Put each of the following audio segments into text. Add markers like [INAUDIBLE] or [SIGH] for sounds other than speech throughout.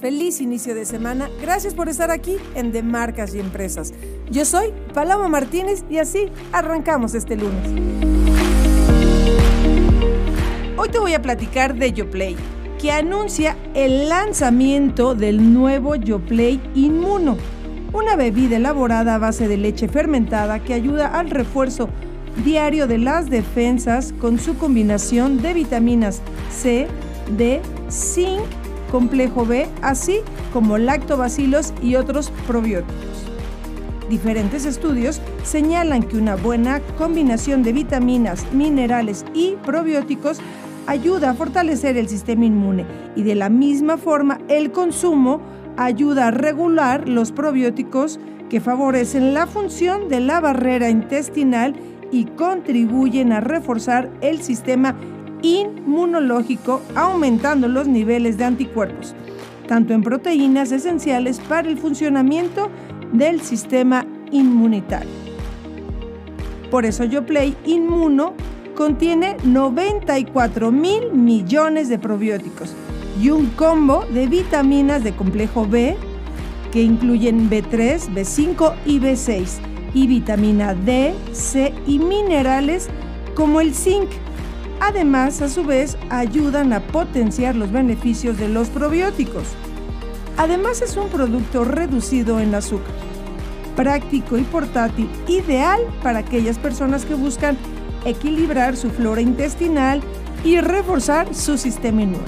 Feliz inicio de semana. Gracias por estar aquí en De Marcas y Empresas. Yo soy Paloma Martínez y así arrancamos este lunes. Hoy te voy a platicar de YoPlay, que anuncia el lanzamiento del nuevo YoPlay Inmuno, una bebida elaborada a base de leche fermentada que ayuda al refuerzo diario de las defensas con su combinación de vitaminas C, D, zinc complejo B, así como lactobacilos y otros probióticos. Diferentes estudios señalan que una buena combinación de vitaminas, minerales y probióticos ayuda a fortalecer el sistema inmune y de la misma forma el consumo ayuda a regular los probióticos que favorecen la función de la barrera intestinal y contribuyen a reforzar el sistema inmunológico, aumentando los niveles de anticuerpos, tanto en proteínas esenciales para el funcionamiento del sistema inmunitario. Por eso YoPlay Inmuno contiene 94 mil millones de probióticos y un combo de vitaminas de complejo B que incluyen B3, B5 y B6 y vitamina D, C y minerales como el zinc, Además, a su vez, ayudan a potenciar los beneficios de los probióticos. Además, es un producto reducido en azúcar, práctico y portátil, ideal para aquellas personas que buscan equilibrar su flora intestinal y reforzar su sistema inmune.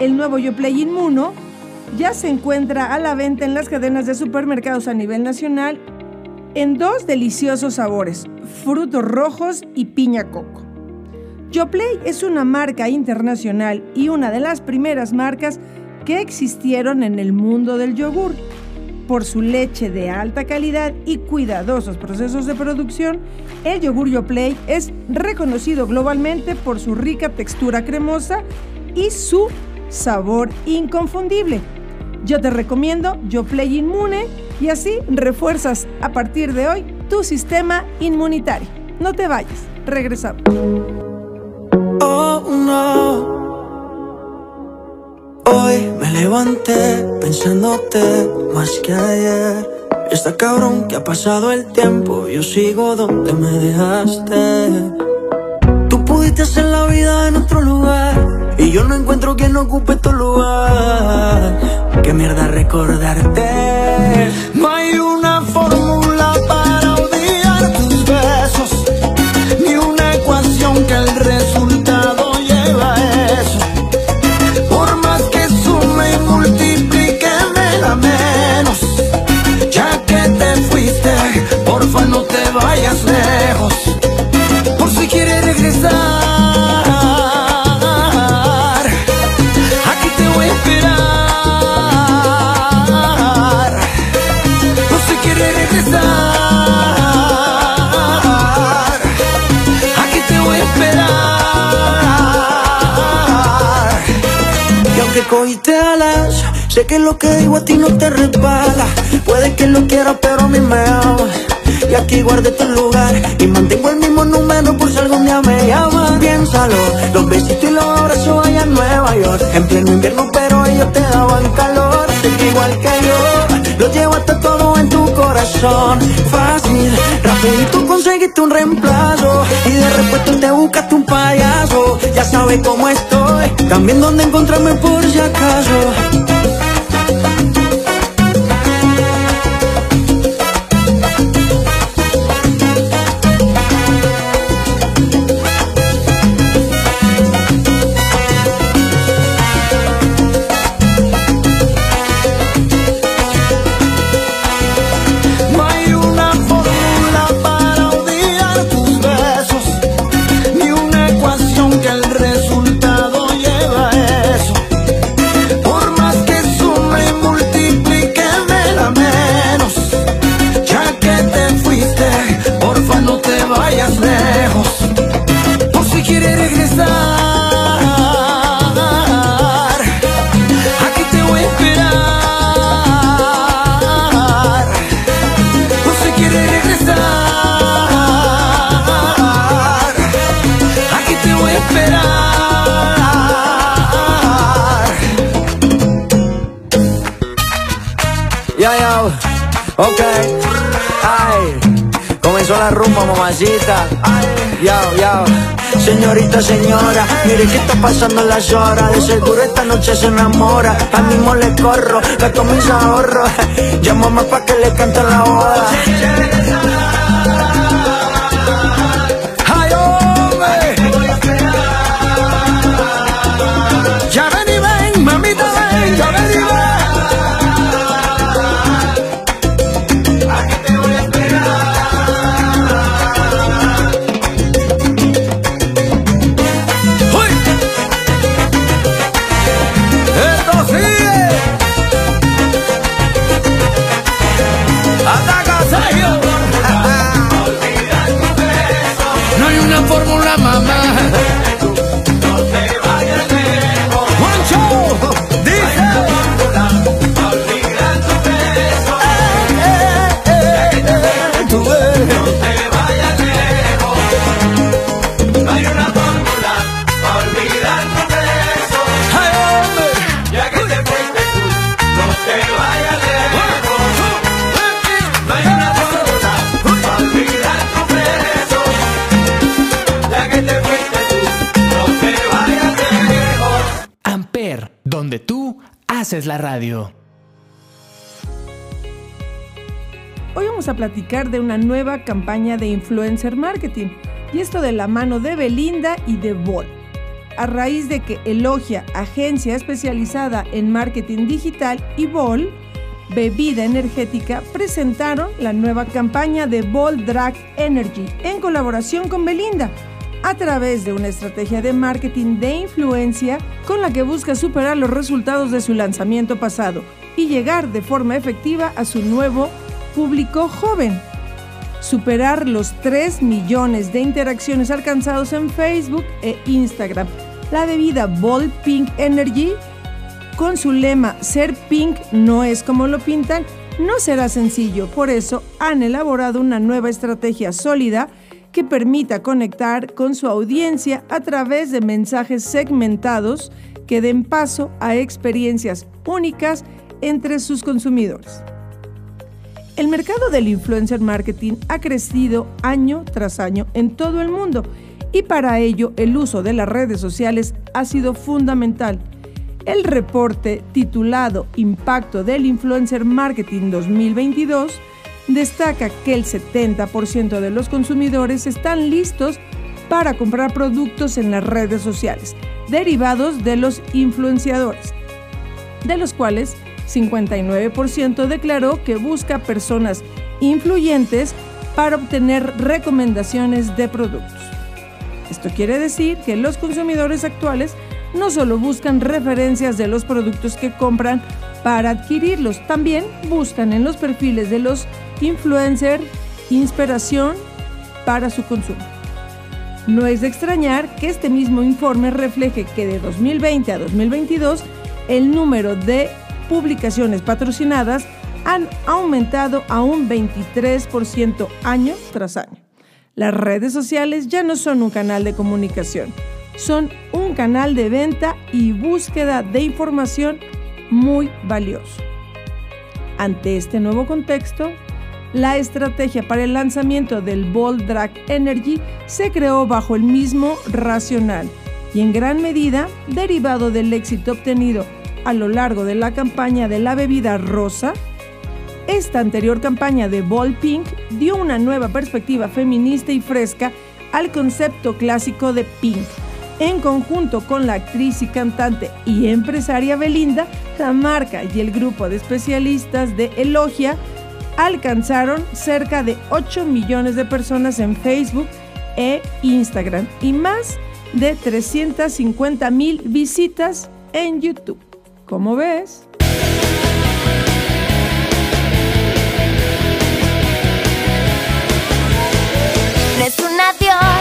El nuevo YoPlay Inmuno ya se encuentra a la venta en las cadenas de supermercados a nivel nacional en dos deliciosos sabores, frutos rojos y piña coco. YoPlay es una marca internacional y una de las primeras marcas que existieron en el mundo del yogur. Por su leche de alta calidad y cuidadosos procesos de producción, el yogur YoPlay es reconocido globalmente por su rica textura cremosa y su sabor inconfundible. Yo te recomiendo YoPlay Inmune y así refuerzas a partir de hoy tu sistema inmunitario. No te vayas, regresamos. Oh no. Hoy me levanté pensándote más que ayer. Está cabrón que ha pasado el tiempo, yo sigo donde me dejaste. Tú pudiste hacer la vida en otro lugar y yo no encuentro quien ocupe tu lugar. Qué mierda recordarte. Aunque cogiste alas, sé que lo que digo a ti no te resbala. Puede que lo quieras, pero a mí me ama. Y aquí guardé tu lugar y mantengo el mismo número por si algún día me llaman. Piénsalo, los besitos y los abrazos allá en Nueva York. En pleno invierno, pero ellos te daban calor. Sé que igual que yo, lo llevo hasta todo en tu corazón. Fácil, rapidito conseguiste un reemplazo. Y de repente te buscaste un payaso. Ya sabes cómo estoy, también dónde encontrarme por si acaso. Ok. Ay, comenzó la rumba, mamacita. Ya, ya. Señorita, señora, mire qué está pasando las horas. De seguro esta noche se enamora. Al mismo le corro, gasto mis ahorros. [LAUGHS] Llámame pa' que le cante la boda. Haces la radio. Hoy vamos a platicar de una nueva campaña de influencer marketing y esto de la mano de Belinda y de Bol. A raíz de que Elogia, agencia especializada en marketing digital, y Bol, bebida energética, presentaron la nueva campaña de Bol Drag Energy en colaboración con Belinda a través de una estrategia de marketing de influencia con la que busca superar los resultados de su lanzamiento pasado y llegar de forma efectiva a su nuevo público joven. Superar los 3 millones de interacciones alcanzados en Facebook e Instagram. La bebida Bold Pink Energy, con su lema Ser Pink no es como lo pintan, no será sencillo. Por eso han elaborado una nueva estrategia sólida que permita conectar con su audiencia a través de mensajes segmentados que den paso a experiencias únicas entre sus consumidores. El mercado del influencer marketing ha crecido año tras año en todo el mundo y para ello el uso de las redes sociales ha sido fundamental. El reporte titulado Impacto del Influencer Marketing 2022 destaca que el 70% de los consumidores están listos para comprar productos en las redes sociales, derivados de los influenciadores, de los cuales 59% declaró que busca personas influyentes para obtener recomendaciones de productos. Esto quiere decir que los consumidores actuales no solo buscan referencias de los productos que compran para adquirirlos, también buscan en los perfiles de los influencers inspiración para su consumo. No es de extrañar que este mismo informe refleje que de 2020 a 2022 el número de publicaciones patrocinadas han aumentado a un 23% año tras año. Las redes sociales ya no son un canal de comunicación, son un canal de venta y búsqueda de información muy valioso. Ante este nuevo contexto, la estrategia para el lanzamiento del Bold Drag Energy se creó bajo el mismo racional y en gran medida derivado del éxito obtenido a lo largo de la campaña de la bebida rosa. Esta anterior campaña de Bold Pink dio una nueva perspectiva feminista y fresca al concepto clásico de Pink. En conjunto con la actriz y cantante y empresaria Belinda, la marca y el grupo de especialistas de Elogia alcanzaron cerca de 8 millones de personas en Facebook e Instagram y más de 350 mil visitas en YouTube. ¿Cómo ves? Un adiós,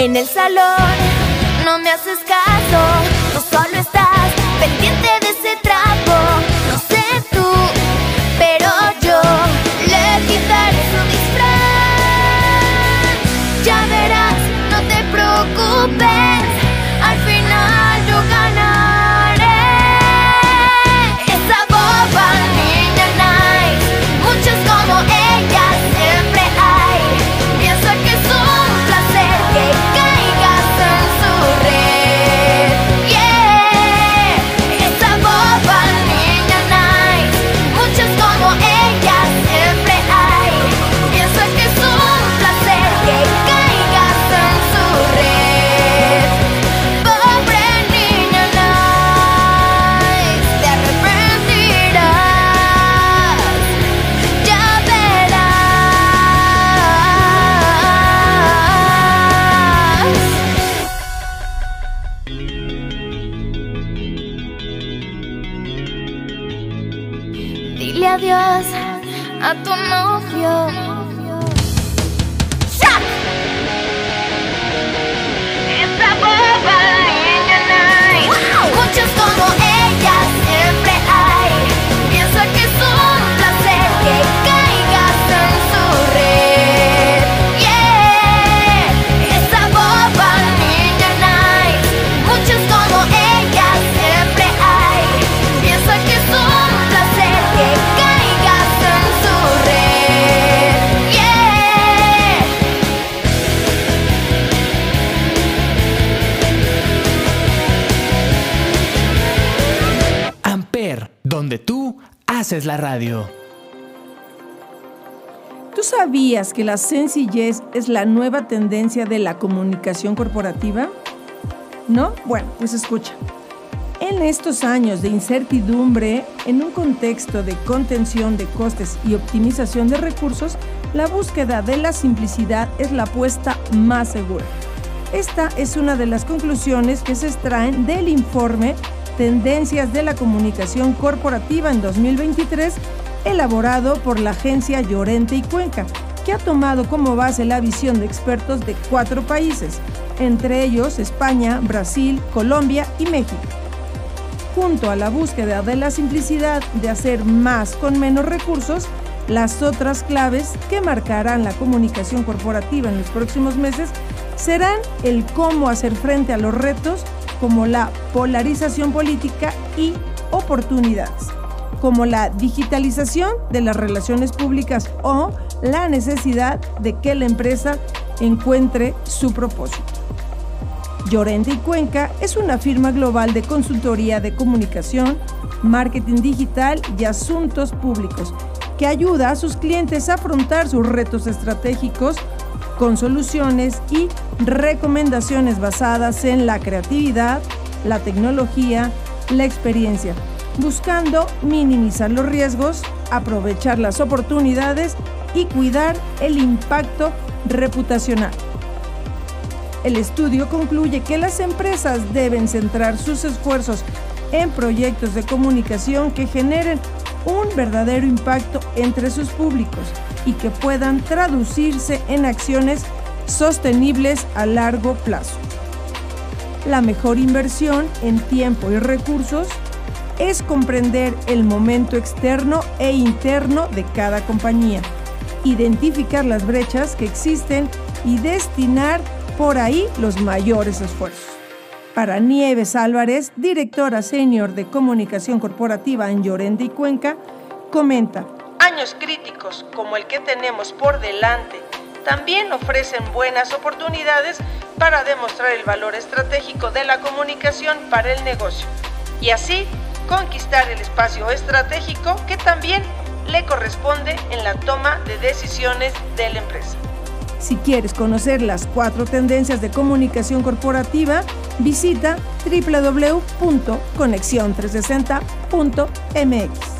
En el salón no me haces caso, tú solo estás pendiente de ese trapo. No sé tú, pero yo le quitaré su disfraz. Ya verás, no te preocupes, haces la radio. ¿Tú sabías que la sencillez es la nueva tendencia de la comunicación corporativa? ¿No? Bueno, pues escucha. En estos años de incertidumbre, en un contexto de contención de costes y optimización de recursos, la búsqueda de la simplicidad es la apuesta más segura. Esta es una de las conclusiones que se extraen del informe Tendencias de la Comunicación Corporativa en 2023, elaborado por la agencia Llorente y Cuenca, que ha tomado como base la visión de expertos de cuatro países, entre ellos España, Brasil, Colombia y México. Junto a la búsqueda de la simplicidad de hacer más con menos recursos, las otras claves que marcarán la comunicación corporativa en los próximos meses serán el cómo hacer frente a los retos como la polarización política y oportunidades, como la digitalización de las relaciones públicas o la necesidad de que la empresa encuentre su propósito. Llorente y Cuenca es una firma global de consultoría de comunicación, marketing digital y asuntos públicos que ayuda a sus clientes a afrontar sus retos estratégicos con soluciones y recomendaciones basadas en la creatividad, la tecnología, la experiencia, buscando minimizar los riesgos, aprovechar las oportunidades y cuidar el impacto reputacional. El estudio concluye que las empresas deben centrar sus esfuerzos en proyectos de comunicación que generen un verdadero impacto entre sus públicos y que puedan traducirse en acciones sostenibles a largo plazo. La mejor inversión en tiempo y recursos es comprender el momento externo e interno de cada compañía, identificar las brechas que existen y destinar por ahí los mayores esfuerzos. Para Nieves Álvarez, directora senior de comunicación corporativa en Llorente y Cuenca, comenta, años críticos como el que tenemos por delante también ofrecen buenas oportunidades para demostrar el valor estratégico de la comunicación para el negocio y así conquistar el espacio estratégico que también le corresponde en la toma de decisiones de la empresa. Si quieres conocer las cuatro tendencias de comunicación corporativa, visita www.conexion360.mx.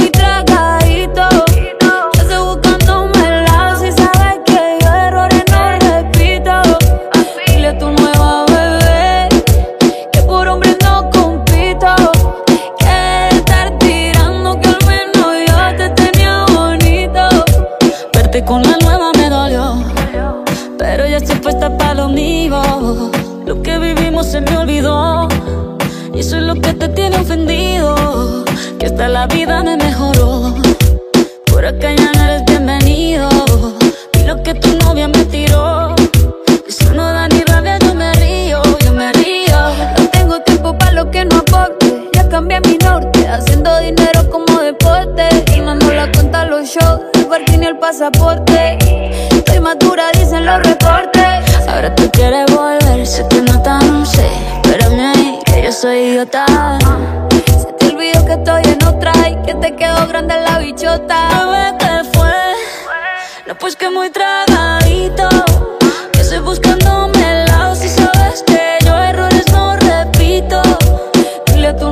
Con la nueva me dolió, pero ya estoy puesta para lo mío. Lo que vivimos se me olvidó. Y eso es lo que te tiene ofendido. Que hasta la vida me mejoró. Por acá ya no eres bienvenido. Y lo que tu novia me tiró. Eso no da ni rabia, yo me río, yo me río. No tengo tiempo para lo que no aporte. Ya cambié mi norte, haciendo dinero como deporte. Y mando la cuenta a los shows, parking y el pasaporte. Estoy madura, dicen los reportes. Ahora tú quieres volver, se te nota, no sé. Espérame ahí, que yo soy idiota. Se te olvidó que estoy en otra y que te quedó grande la bichota. Bebé, ¿qué fue? No, pues que muy tragadito. Que estoy buscándome el lado si sabes que yo errores no repito. Dile a tu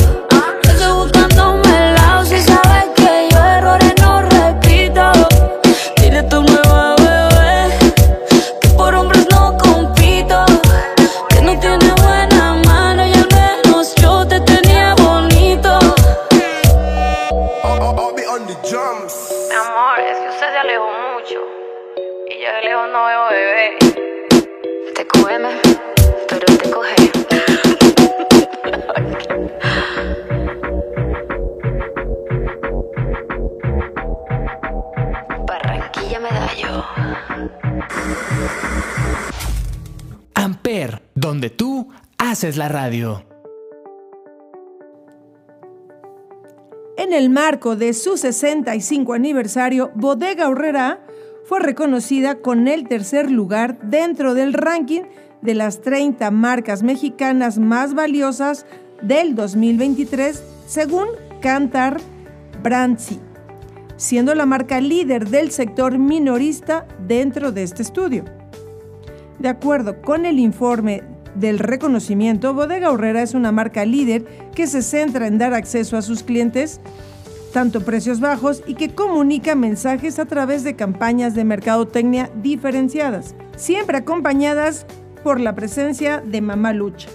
Bebé. Te come, pero te coge. Barranquilla Medallo. Amper, donde tú haces la radio. En el marco de su 65 aniversario, Bodega Horrera fue reconocida con el tercer lugar dentro del ranking de las 30 marcas mexicanas más valiosas del 2023, según Cantar Brandsi, siendo la marca líder del sector minorista dentro de este estudio. De acuerdo con el informe del reconocimiento, Bodega Horrera es una marca líder que se centra en dar acceso a sus clientes tanto precios bajos y que comunica mensajes a través de campañas de mercadotecnia diferenciadas, siempre acompañadas por la presencia de Mamá Lucha.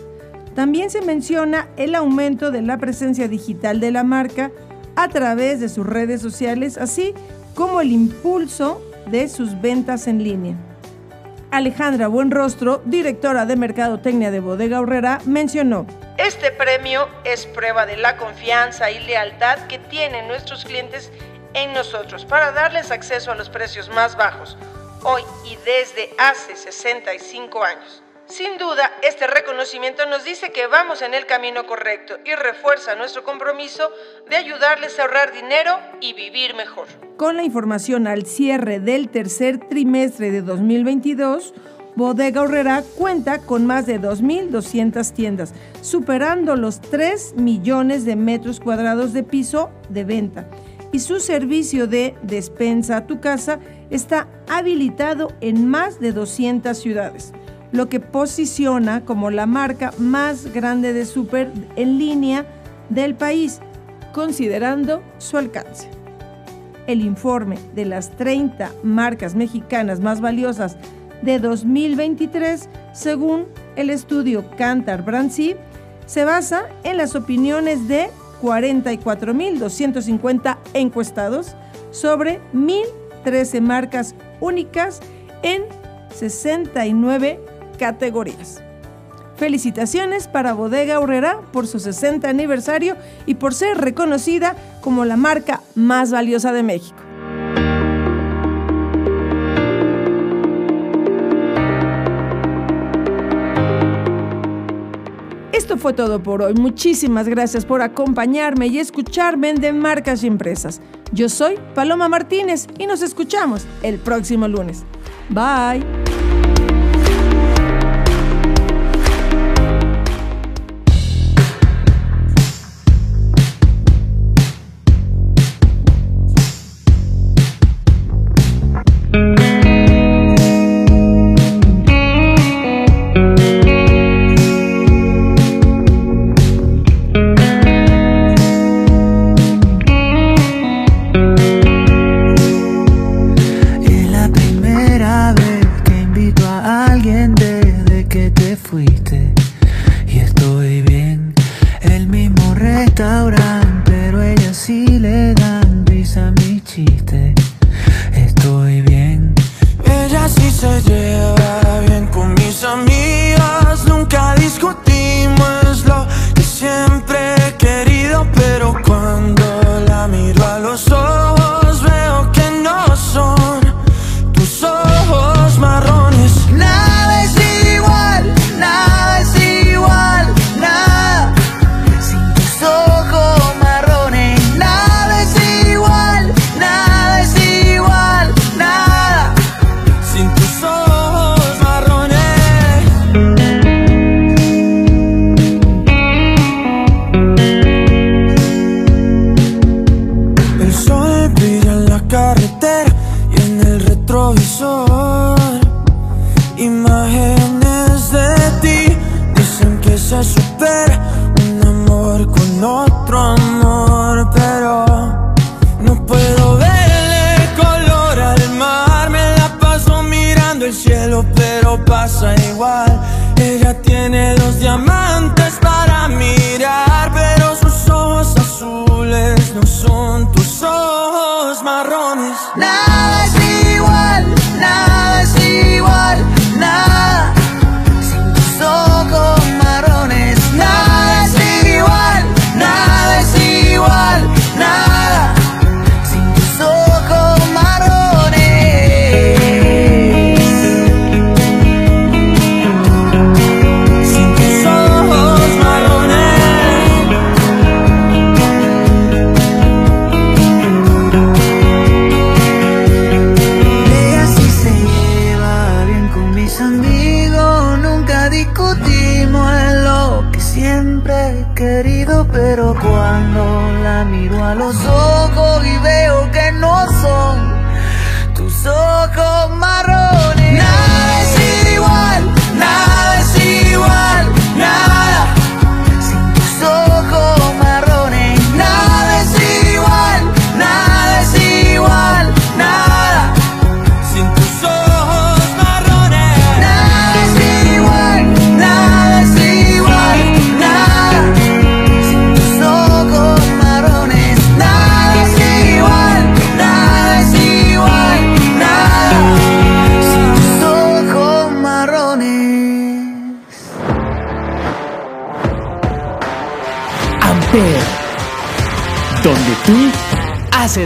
También se menciona el aumento de la presencia digital de la marca a través de sus redes sociales, así como el impulso de sus ventas en línea. Alejandra Buenrostro, directora de Mercadotecnia de Bodega Horrera, mencionó, Este premio es prueba de la confianza y lealtad que tienen nuestros clientes en nosotros para darles acceso a los precios más bajos, hoy y desde hace 65 años. Sin duda, este reconocimiento nos dice que vamos en el camino correcto y refuerza nuestro compromiso de ayudarles a ahorrar dinero y vivir mejor. Con la información al cierre del tercer trimestre de 2022, Bodega Horrera cuenta con más de 2.200 tiendas, superando los 3 millones de metros cuadrados de piso de venta. Y su servicio de despensa a tu casa está habilitado en más de 200 ciudades, lo que posiciona como la marca más grande de súper en línea del país, considerando su alcance. El informe de las 30 marcas mexicanas más valiosas de 2023, según el estudio Cantar Brancy, se basa en las opiniones de 44.250 encuestados sobre 1.013 marcas únicas en 69 categorías. Felicitaciones para Bodega Urrera por su 60 aniversario y por ser reconocida como la marca más valiosa de México. Esto fue todo por hoy. Muchísimas gracias por acompañarme y escucharme en De Marcas y Empresas. Yo soy Paloma Martínez y nos escuchamos el próximo lunes. Bye.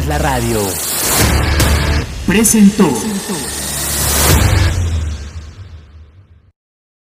es la radio. Presentó.